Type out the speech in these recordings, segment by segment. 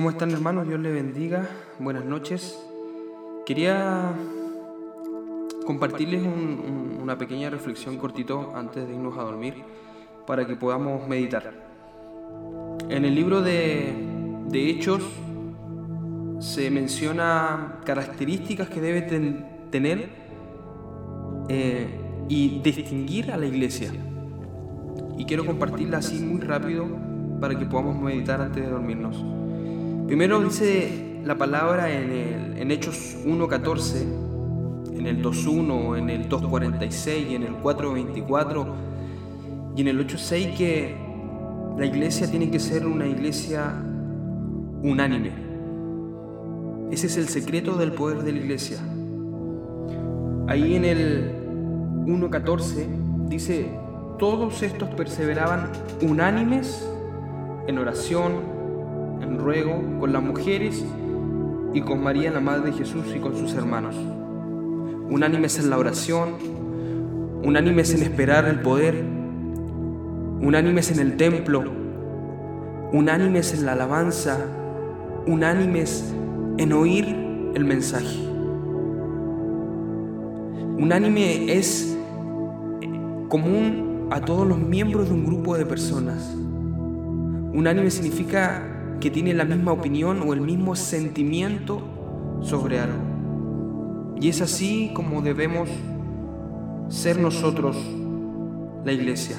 ¿Cómo están hermanos? Dios les bendiga. Buenas noches. Quería compartirles una pequeña reflexión cortito antes de irnos a dormir para que podamos meditar. En el libro de, Hechos se menciona características que debe tener eh, y distinguir a la iglesia. Y quiero compartirla así muy rápido para que podamos meditar antes de dormirnos. Primero dice la palabra en, el, en Hechos 1.14, en el 2.1, en el 2.46 y en el 4.24 y en el 8.6 que la iglesia tiene que ser una iglesia unánime. Ese es el secreto del poder de la iglesia. Ahí en el 1.14 dice, todos estos perseveraban unánimes en oración, en ruego con las mujeres y con María, la Madre de Jesús, y con sus hermanos. Unánimes en la oración, unánimes en esperar el poder, unánimes en el templo, unánimes en la alabanza, unánimes en oír el mensaje. Unánime es común a todos los miembros de un grupo de personas. Unánime significa que tiene la misma opinión o el mismo sentimiento sobre algo. Y es así como debemos ser nosotros la iglesia.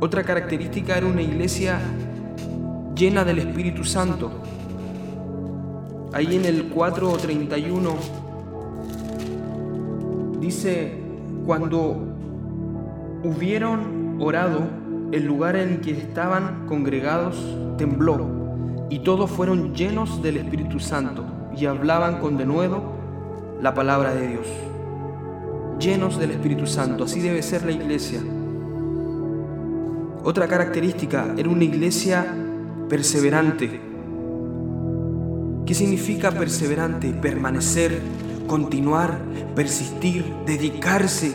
Otra característica era una iglesia llena del Espíritu Santo. Ahí en el 4.31 dice, cuando hubieron orado, el lugar en que estaban congregados tembló y todos fueron llenos del Espíritu Santo y hablaban con denuedo la palabra de Dios. Llenos del Espíritu Santo, así debe ser la iglesia. Otra característica, era una iglesia perseverante. ¿Qué significa perseverante? Permanecer, continuar, persistir, dedicarse.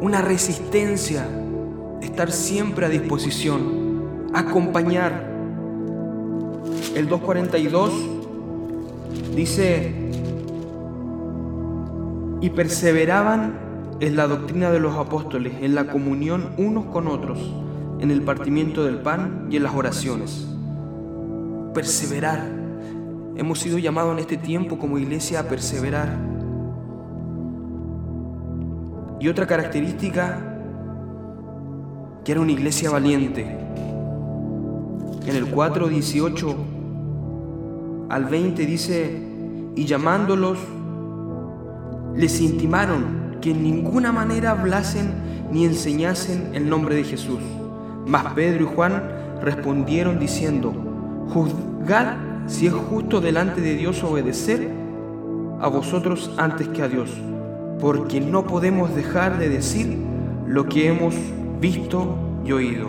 Una resistencia, estar siempre a disposición, acompañar, el 2.42 dice, y perseveraban en la doctrina de los apóstoles, en la comunión unos con otros, en el partimiento del pan y en las oraciones. Perseverar. Hemos sido llamados en este tiempo como iglesia a perseverar. Y otra característica, que era una iglesia valiente. En el 4.18 al 20 dice, y llamándolos, les intimaron que en ninguna manera hablasen ni enseñasen el nombre de Jesús. Mas Pedro y Juan respondieron diciendo, juzgad si es justo delante de Dios obedecer a vosotros antes que a Dios, porque no podemos dejar de decir lo que hemos visto y oído.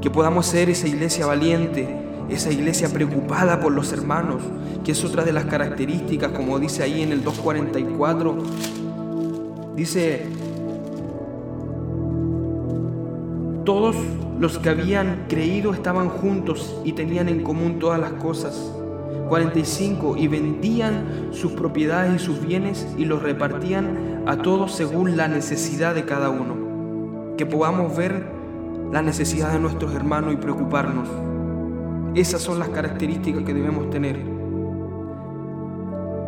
Que podamos ser esa iglesia valiente, esa iglesia preocupada por los hermanos, que es otra de las características, como dice ahí en el 244, dice, todos los que habían creído estaban juntos y tenían en común todas las cosas. 45, y vendían sus propiedades y sus bienes y los repartían a todos según la necesidad de cada uno. Que podamos ver la necesidad de nuestros hermanos y preocuparnos. Esas son las características que debemos tener.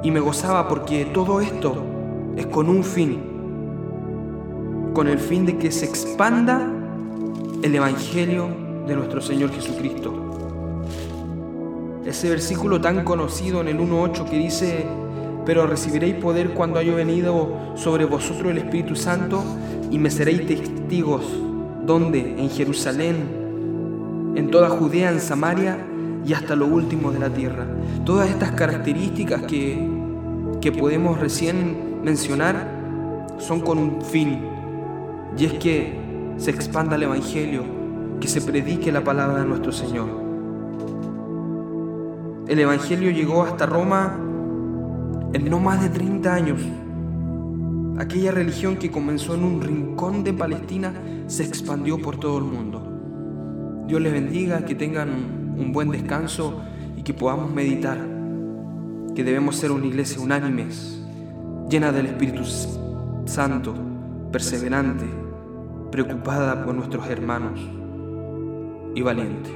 Y me gozaba porque todo esto es con un fin, con el fin de que se expanda el Evangelio de nuestro Señor Jesucristo. Ese versículo tan conocido en el 1.8 que dice, pero recibiréis poder cuando haya venido sobre vosotros el Espíritu Santo y me seréis testigos. ¿Dónde? En Jerusalén, en toda Judea, en Samaria y hasta lo último de la tierra. Todas estas características que, que podemos recién mencionar son con un fin, y es que se expanda el Evangelio, que se predique la palabra de nuestro Señor. El Evangelio llegó hasta Roma en no más de 30 años. Aquella religión que comenzó en un rincón de Palestina se expandió por todo el mundo. Dios les bendiga, que tengan un buen descanso y que podamos meditar que debemos ser una iglesia unánimes, llena del Espíritu Santo, perseverante, preocupada por nuestros hermanos y valiente.